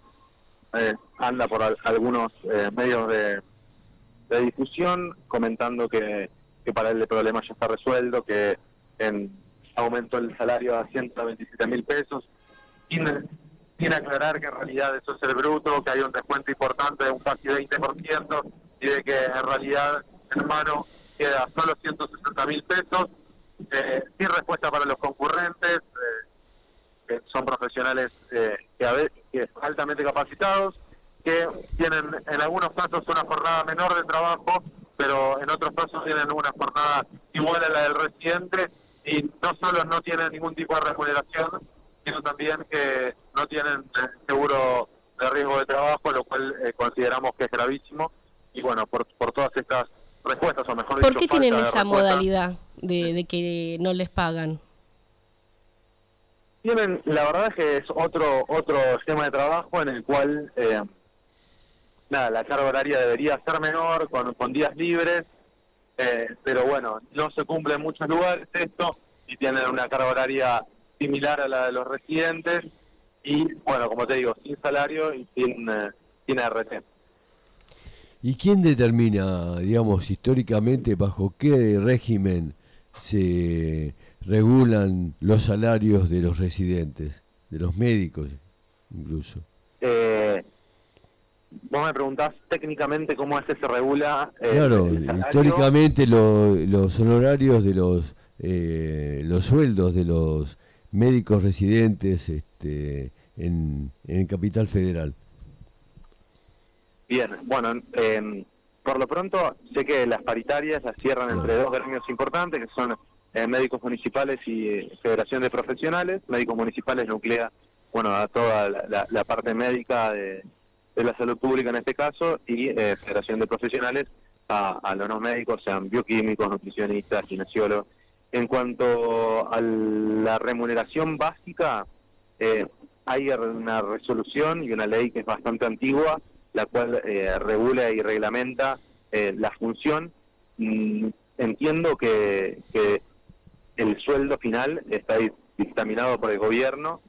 eh, anda por al- algunos eh, medios de, de difusión comentando que, que para él el problema ya está resuelto, que en, aumentó el salario a 127 mil pesos, sin, sin aclarar que en realidad eso es el bruto, que hay un descuento importante de un casi 20% y de que en realidad en mano queda solo 160 mil pesos eh, sin respuesta para los concurrentes, eh, que son profesionales eh, que, a ve- que altamente capacitados, que tienen en algunos casos una jornada menor de trabajo, pero en otros casos tienen una jornada igual a la del residente y no solo no tienen ningún tipo de remuneración, sino también que no tienen eh, seguro de riesgo de trabajo, lo cual eh, consideramos que es gravísimo. Y bueno, por, por todas estas respuestas, o mejor ¿Por dicho, qué tienen esa modalidad de, de que no les pagan? Tienen, la verdad es que es otro otro esquema de trabajo en el cual eh, nada, la carga horaria debería ser menor, con, con días libres, eh, pero bueno, no se cumple en muchos lugares esto y tienen una carga horaria similar a la de los residentes y bueno, como te digo, sin salario y sin, eh, sin RT. ¿Y quién determina, digamos, históricamente bajo qué régimen se regulan los salarios de los residentes, de los médicos incluso? Eh, vos me preguntás técnicamente cómo es que se regula eh, Claro, históricamente lo- los honorarios de los eh, los sueldos de los médicos residentes este, en, en Capital Federal. Bien, bueno, eh, por lo pronto sé que las paritarias las cierran entre dos gremios importantes, que son eh, médicos municipales y eh, Federación de Profesionales. Médicos municipales nuclea, bueno, a toda la, la- la parte médica de, de la salud pública en este caso, y eh, Federación de Profesionales a, a los no médicos, sean bioquímicos, nutricionistas, kinesiólogos. En cuanto a la remuneración básica, eh, hay una resolución y una ley que es bastante antigua, la cual eh, regula y reglamenta eh, la función. Mm, entiendo que, que el sueldo final está di- dictaminado por el gobierno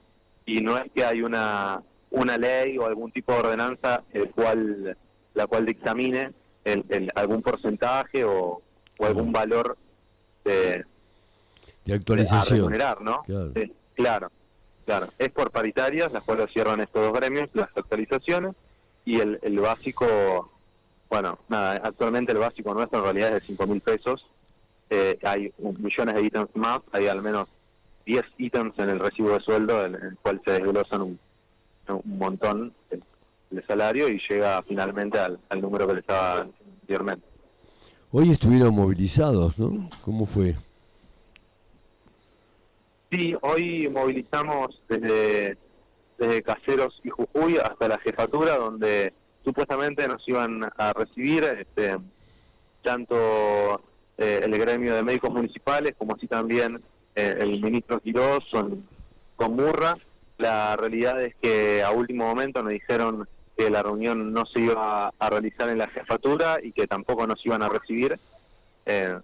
y no es que hay una una ley o algún tipo de ordenanza el cual la cual dictamine el- el- algún porcentaje o, o algún valor de, De a actualización. remunerar, ¿no? Claro. Sí, claro, claro. Es por paritarias, las cuales cierran estos dos gremios, las actualizaciones, y el, el básico, bueno, nada, actualmente el básico nuestro en realidad es de 5 mil pesos. Eh, hay millones de ítems más, hay al menos 10 ítems en el recibo de sueldo, en el cual se desglosan un, un montón de, de salario y llega finalmente al, al número que le estaba anteriormente. Hoy estuvieron movilizados, ¿no? ¿Cómo fue? Sí, hoy movilizamos desde, desde Caseros y Jujuy hasta la jefatura, donde supuestamente nos iban a recibir este, tanto eh, el gremio de médicos municipales como así también eh, el ministro Quirós con, con Murra. La realidad es que a último momento nos dijeron que la reunión no se iba a realizar en la jefatura y que tampoco nos iban a recibir. Eh,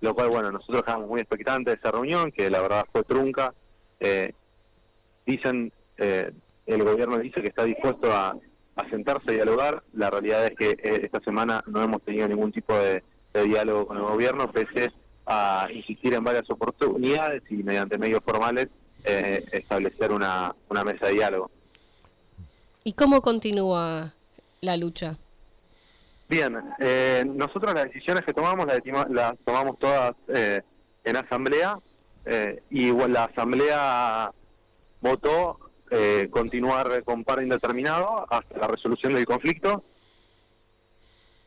lo cual, bueno, nosotros quedamos muy expectantes de esa reunión, que la verdad fue trunca. Eh, dicen, eh, el gobierno dice que está dispuesto a, sentarse a dialogar. La realidad es que eh, esta semana no hemos tenido ningún tipo de diálogo con el gobierno, pese a insistir en varias oportunidades y mediante medios formales eh, establecer una, una mesa de diálogo. ¿Y cómo continúa la lucha? Bien, eh, nosotros las decisiones que tomamos las, tomamos todas eh, en asamblea eh, y bueno, la asamblea votó eh, continuar con paro indeterminado hasta la resolución del conflicto.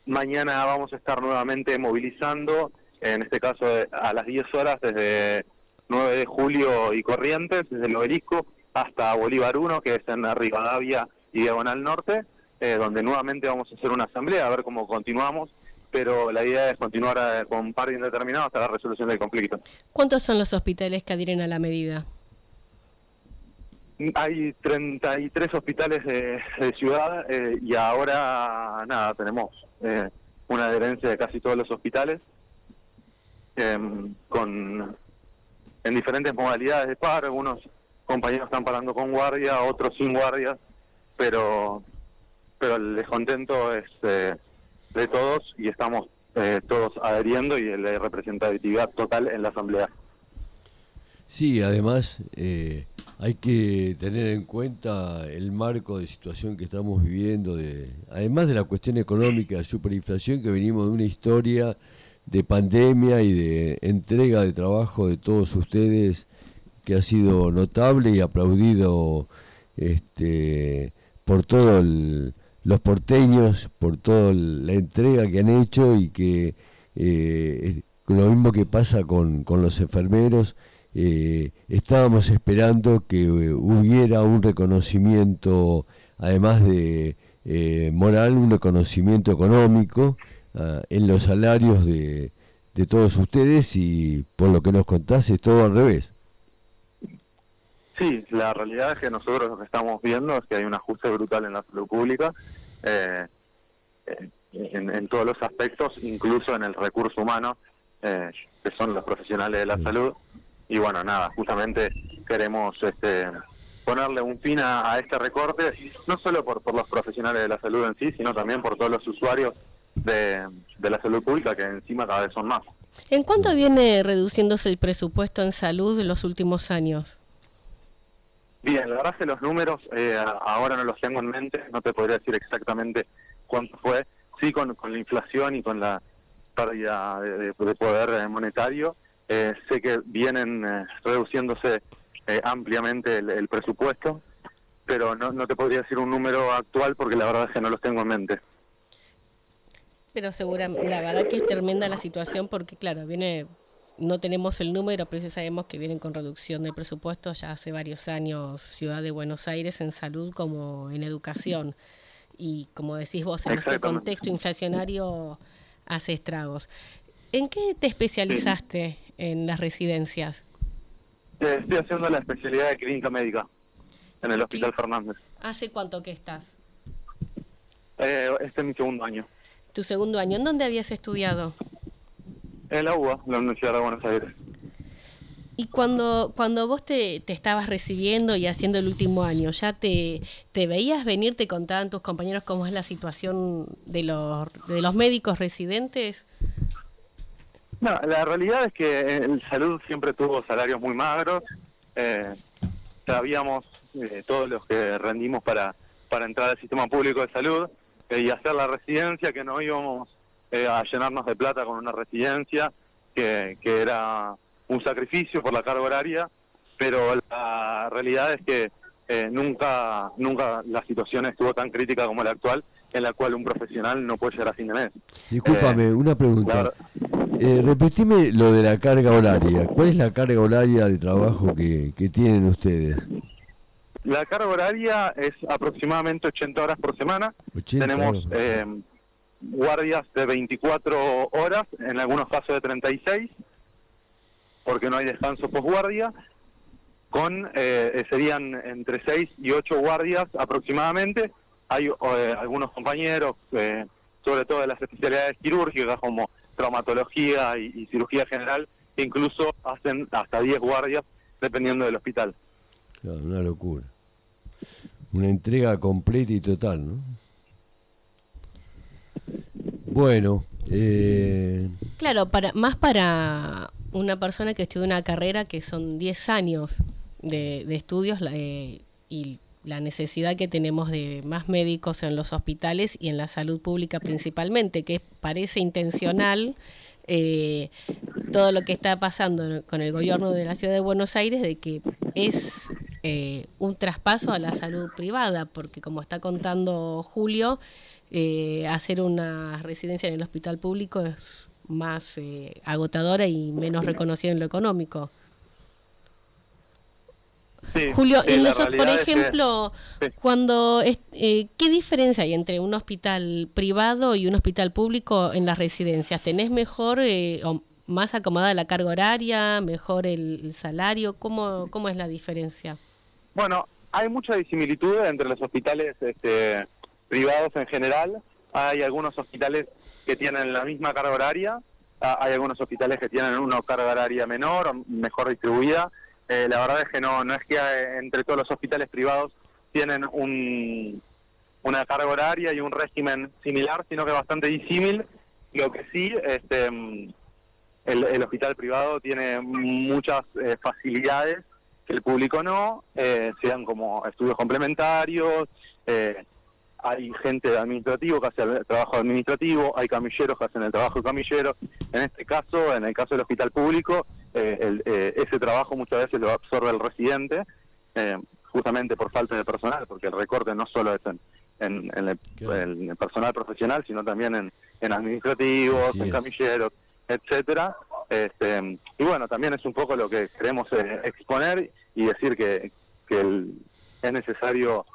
Mañana vamos a estar nuevamente movilizando, en este caso eh, a las 10 horas desde 9 de julio y Corrientes, desde el obelisco hasta Bolívar 1, que es en Rivadavia y Diagonal Norte, eh, donde nuevamente vamos a hacer una asamblea a ver cómo continuamos, pero la idea es continuar eh, con paro indeterminado hasta la resolución del conflicto. ¿Cuántos son los hospitales que adhieren a la medida? Hay 33 hospitales de, de ciudad eh, y ahora nada, tenemos eh, una adherencia de casi todos los hospitales em, con en diferentes modalidades de paro, algunos compañeros están parando con guardia, otros sin guardia, pero pero el descontento es eh, de todos y estamos eh, todos adheriendo y la representatividad total en la asamblea. Sí, además eh, hay que tener en cuenta el marco de situación que estamos viviendo, de, además de la cuestión económica, de superinflación, que venimos de una historia de pandemia y de entrega de trabajo de todos ustedes que ha sido notable y aplaudido este, por todo el- los porteños, por toda la entrega que han hecho y que eh, lo mismo que pasa con, con los enfermeros, eh, estábamos esperando que eh, hubiera un reconocimiento, además de moral, un reconocimiento económico ah, en los salarios de, de todos ustedes y por lo que nos contás es todo al revés. Sí, la realidad es que nosotros lo que estamos viendo es que hay un ajuste brutal en la salud pública, eh, eh, en, en todos los aspectos, incluso en el recurso humano, eh, que son los profesionales de la salud. Y bueno, nada, justamente queremos este, ponerle un fin a, a este recorte, no solo por, por los profesionales de la salud en sí, sino también por todos los usuarios de, de la salud pública, que encima cada vez son más. ¿En cuánto viene reduciéndose el presupuesto en salud en los últimos años? Bien, la verdad es que los números eh, ahora no los tengo en mente, no te podría decir exactamente cuánto fue. Sí, con, con la inflación y con la pérdida de, de- de poder eh, monetario, eh, sé que vienen eh, reduciéndose eh, ampliamente el, el presupuesto, pero no, no te podría decir un número actual porque la verdad es que no los tengo en mente. Pero seguramente, la verdad que es tremenda la situación porque, claro, viene, no tenemos el número, pero sí sabemos que vienen con reducción del presupuesto ya hace varios años Ciudad de Buenos Aires en salud como en educación. Y como decís vos, en este contexto inflacionario hace estragos. ¿En qué te especializaste en las residencias? Eh, estoy haciendo la especialidad de clínica médica en el Hospital Fernández. ¿Hace cuánto que estás? Eh, este es mi segundo año. Tu segundo año. ¿En dónde habías estudiado? En la UBA, la Universidad de Buenos Aires. Y cuando, cuando vos te, te estabas recibiendo y haciendo el último año, ¿ya te, te veías venir, te contaban tus compañeros cómo es la situación de los, de los médicos residentes? No, la realidad es que el salud siempre tuvo salarios muy magros. Eh, sabíamos eh, todos los que rendimos para, para entrar al sistema público de salud eh, y hacer la residencia, que no íbamos eh, a llenarnos de plata con una residencia, que, que era un sacrificio por la carga horaria, pero la realidad es que eh, nunca, nunca la situación estuvo tan crítica como la actual, en la cual un profesional no puede llegar a fin de mes. Discúlpame, Eh, una pregunta. verdad- Eh, repetime lo de la carga horaria. ¿Cuál es la carga horaria de trabajo que, que tienen ustedes? La carga horaria es aproximadamente 80 horas por semana. 80 Tenemos eh, guardias de 24 horas, en algunos casos de 36, porque no hay descanso posguardia. Con eh, serían entre 6 y 8 guardias aproximadamente. Hay eh, algunos compañeros, eh, sobre todo de las especialidades quirúrgicas como traumatología y, y cirugía general, que incluso hacen hasta 10 guardias dependiendo del hospital. Claro, una locura. Una entrega completa y total, ¿no? Bueno, eh, Claro, para, más para una persona que estudia una carrera que son 10 años de, estudios eh, y la necesidad que tenemos de más médicos en los hospitales y en la salud pública principalmente, que parece intencional eh, todo lo que está pasando con el gobierno de la ciudad de Buenos Aires, de que es eh, un traspaso a la salud privada, porque como está contando Julio, eh, hacer una residencia en el hospital público es más eh, agotadora y menos reconocida en lo económico. Sí, Julio, sí, los- por realidad es que- ejemplo, cuando es- eh, ¿qué diferencia hay entre un hospital privado y un hospital público en las residencias? ¿Tenés mejor eh, o más acomodada la carga horaria, mejor el, el salario? ¿Cómo, ¿Cómo es la diferencia? Bueno, hay mucha disimilitud entre los hospitales este, privados en general. Hay algunos hospitales que tienen la misma carga horaria, ah, hay algunos hospitales que tienen una carga horaria menor o mejor distribuida. Eh, la verdad es que no, no es que eh, entre todos los hospitales privados tienen un, una carga horaria y un régimen similar, sino que bastante disímil. Lo que sí, este, el, el hospital privado tiene muchas eh, facilidades que el público no, eh, sean como estudios complementarios, hay gente de administrativo que hace el trabajo administrativo, hay camilleros que hacen el trabajo de camilleros. En este caso, en el caso del hospital público, eh, el- eh, ese trabajo muchas veces lo absorbe el residente. Eh, justamente por falta de personal, porque el recorte no solo es en, en- en el, en el personal profesional, sino también en, en administrativos, Así en es. camilleros, etcétera. Este, y bueno, también es un poco lo que queremos eh, exponer y decir que, que el- es necesario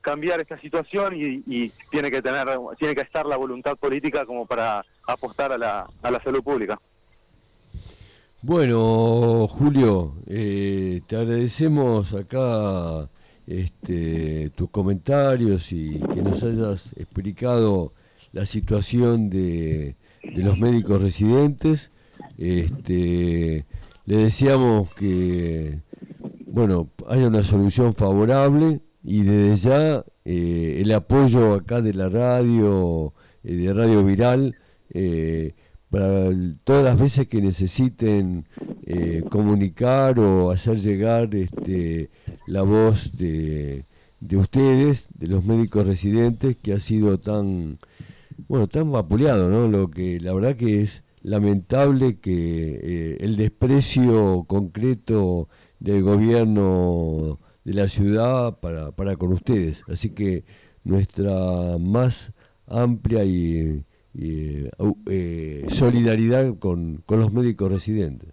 cambiar esta situación y, y tiene que tener tiene que estar la voluntad política como para apostar a la, a la salud pública. Bueno, Julio, eh, te agradecemos acá este, tus comentarios y que nos hayas explicado la situación de, los médicos residentes. Este, le deseamos que bueno haya una solución favorable y desde ya eh, el apoyo acá de la radio, eh, de Radio Viral, para todas las veces que necesiten eh, comunicar o hacer llegar este, la voz de, de ustedes, de los médicos residentes, que ha sido tan, bueno, tan vapuleado, ¿no? Lo que la verdad que es lamentable que eh, el desprecio concreto del gobierno de la ciudad para, para con ustedes. Así que nuestra más amplia y, au- eh, solidaridad con, con los médicos residentes.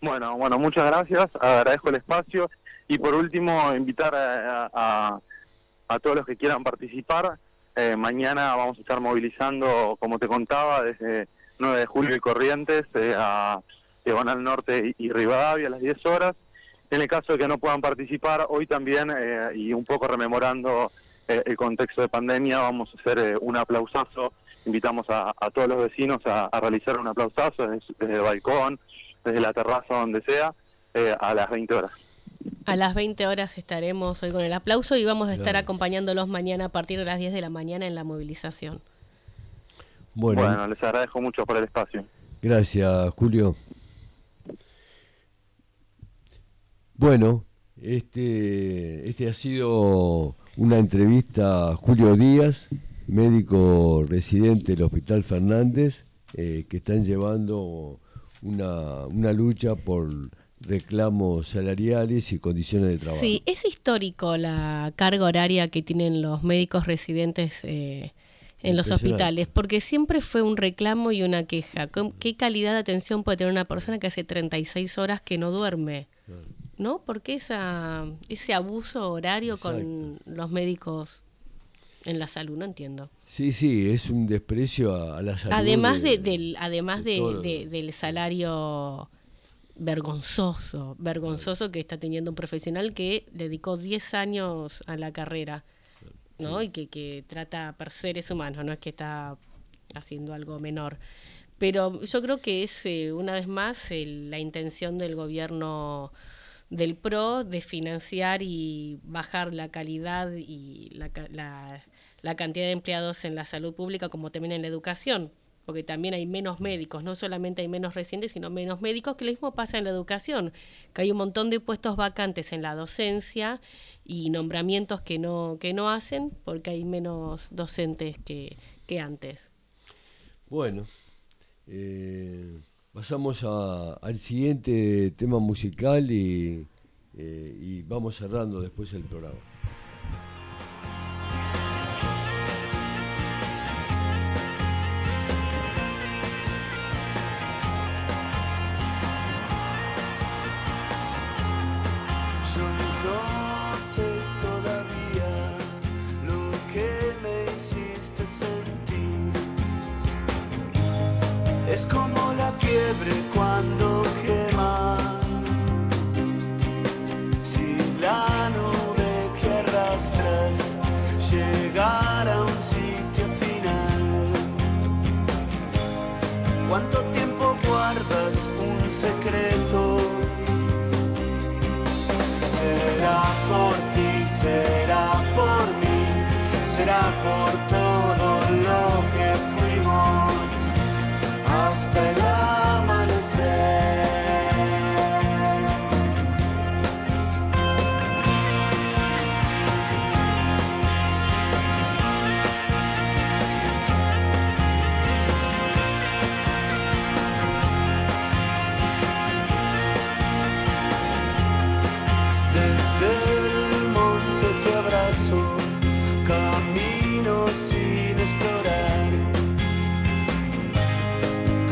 Bueno, bueno, muchas gracias, agradezco el espacio y por último invitar a, a- a todos los que quieran participar. Eh, mañana vamos a estar movilizando, como te contaba, desde 9 de julio y Corrientes eh, a Diagonal Norte y, y Rivadavia a las 10 horas. En el caso de que no puedan participar, hoy también, eh, y un poco rememorando eh, el contexto de pandemia, vamos a hacer eh, un aplausazo. Invitamos a, a todos los vecinos a, a realizar un aplausazo desde, desde el balcón, desde la terraza, donde sea, eh, a las 20 horas. A las 20 horas estaremos hoy con el aplauso y vamos a estar Claro. acompañándolos mañana a partir de las 10 de la mañana en la movilización. Bueno, Bueno, les agradezco mucho por el espacio. gracias Julio. Bueno, este, este ha sido una entrevista a Julio Díaz, médico residente del Hospital Fernández, eh, que están llevando una, una lucha por reclamos salariales y condiciones de trabajo. Sí, es histórico la carga horaria que tienen los médicos residentes eh, en los hospitales, porque siempre fue un reclamo y una queja. ¿Cómo- ¿Qué calidad de atención puede tener una persona que hace 36 horas que no duerme? ¿No? ¿Por qué esa, ese abuso horario con los médicos en la salud? No entiendo. Sí, sí, es un desprecio a, a la salud. Además, de- de, del, además de de, del salario vergonzoso, vergonzoso que está teniendo un profesional que dedicó 10 años a la carrera, ¿no? Y que, que trata a seres humanos, no es que está haciendo algo menor. Pero yo creo que es, eh, una vez más, el- la intención del gobierno del PRO de financiar y bajar la calidad y la, la, la cantidad de empleados en la salud pública como también en la educación, porque también hay menos médicos, no solamente hay menos residentes, sino menos médicos, que lo mismo pasa en la educación, que hay un montón de puestos vacantes en la docencia y nombramientos que no, que no hacen porque hay menos docentes que, que antes. Bueno, eh, pasamos a- al siguiente tema musical y, eh, y vamos cerrando después el programa.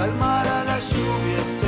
calmara la lluvia.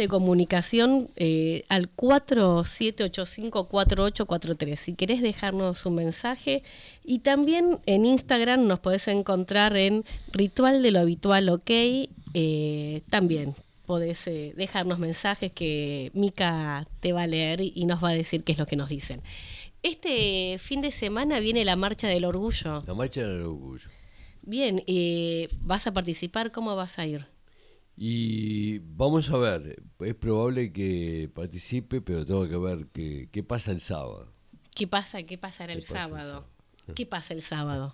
De comunicación eh, al 4785-4843. Si querés dejarnos un mensaje. Y también en Instagram nos podés encontrar en Ritual de lo Habitual OK. eh, también podés eh, dejarnos mensajes que Mica te va a leer y nos va a decir qué es lo que nos dicen. Este fin de semana viene la Marcha del Orgullo. La marcha del orgullo. Bien, eh, ¿vas a participar? ¿Cómo vas a ir? Y vamos a ver, es probable que participe, pero tengo que ver qué, qué pasa el sábado. ¿Qué pasa? ¿Qué pasará el ¿Qué pasa el sábado? ¿Qué pasa el sábado?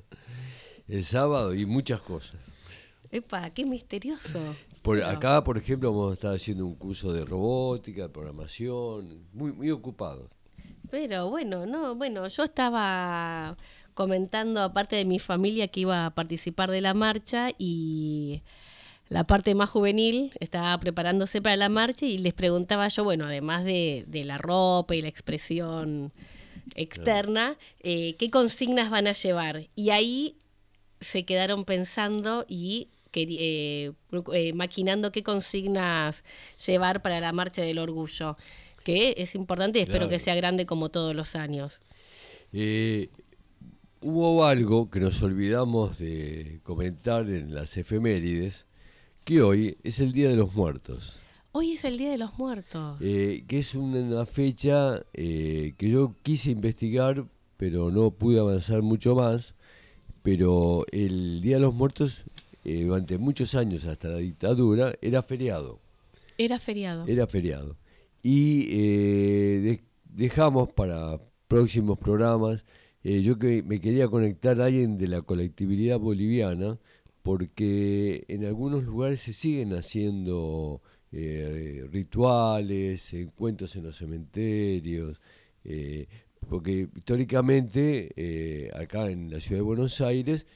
El sábado y muchas cosas. Epa, qué misterioso. Por acá, por ejemplo, vamos a estar haciendo un curso de robótica, de programación, muy, muy ocupados. Pero bueno, no, bueno, yo estaba comentando aparte de mi familia que iba a participar de la marcha y la parte más juvenil estaba preparándose para la marcha y les preguntaba yo, bueno, además de, de la ropa y la expresión externa, eh, ¿qué consignas van a llevar? Y ahí se quedaron pensando y eh, eh, maquinando qué consignas llevar para la marcha del orgullo, que es importante y espero Claro. que sea grande como todos los años. Hubo algo que nos olvidamos de comentar en las efemérides, que hoy es el Día de los Muertos. Hoy es el Día de los Muertos. Eh, que es una, fecha eh, que yo quise investigar, pero no pude avanzar mucho más. Pero el Día de los Muertos, eh, durante muchos años, hasta la dictadura, era feriado. Era feriado. Era feriado. Y de- dejamos para próximos programas, yo que me quería conectar a alguien de la colectividad boliviana, porque en algunos lugares se siguen haciendo eh, rituales, encuentros en los cementerios, eh, porque históricamente eh, acá en la ciudad de Buenos Aires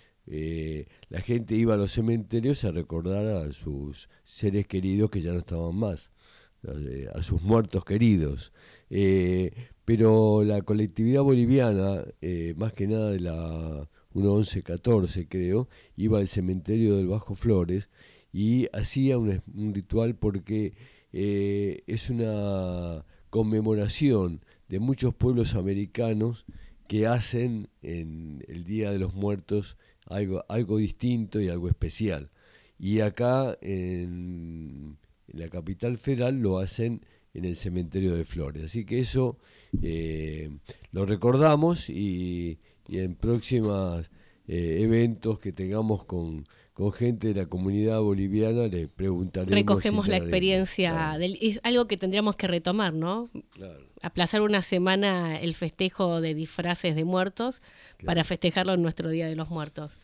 la gente iba a los cementerios a recordar a sus seres queridos que ya no estaban más, a sus muertos queridos. Pero la colectividad boliviana, más que nada de la 1114 creo, iba al cementerio del Bajo Flores y hacía un, ritual porque eh, es una conmemoración de muchos pueblos americanos que hacen en el Día de los Muertos algo, algo distinto y algo especial. Y acá en, en la capital federal lo hacen en el cementerio de Flores. Así que eso eh, lo recordamos y, y en próximos eventos que tengamos con, con gente de la comunidad boliviana le preguntaremos. Recogemos la experiencia, Claro, del, es algo que tendríamos que retomar, ¿no? claro. Aplazar una semana el festejo de disfraces de muertos para festejarlo en nuestro Día de los Muertos.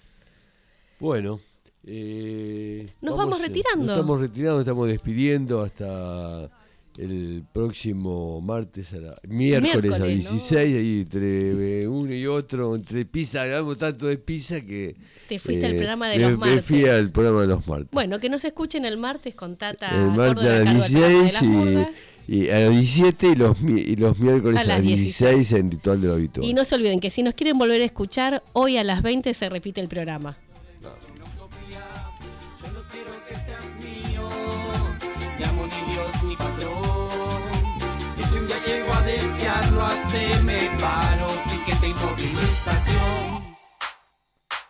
Bueno. eh, Nos vamos eh, retirando. Nos estamos retirando, estamos despidiendo hasta el próximo martes, a la, miércoles, a Miércoles, ¿no? 16, ahí entre eh, uno y otro, entre pizza, hablamos tanto de pizza que... eh, Te fuiste al programa de me- los me martes. fui al programa de los martes. Bueno, que nos escuchen el martes con Tata el martes a las Cardo, el programa de 16 las y, y a las 17 y los, y los miércoles A a las las 16, en Ritual de lo Habitual. Y no se olviden que si nos quieren volver a escuchar, hoy a las 20 se repite el programa. Desearlo, haceme paro, piquete y movilización.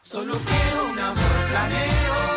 Solo quiero un amor planeo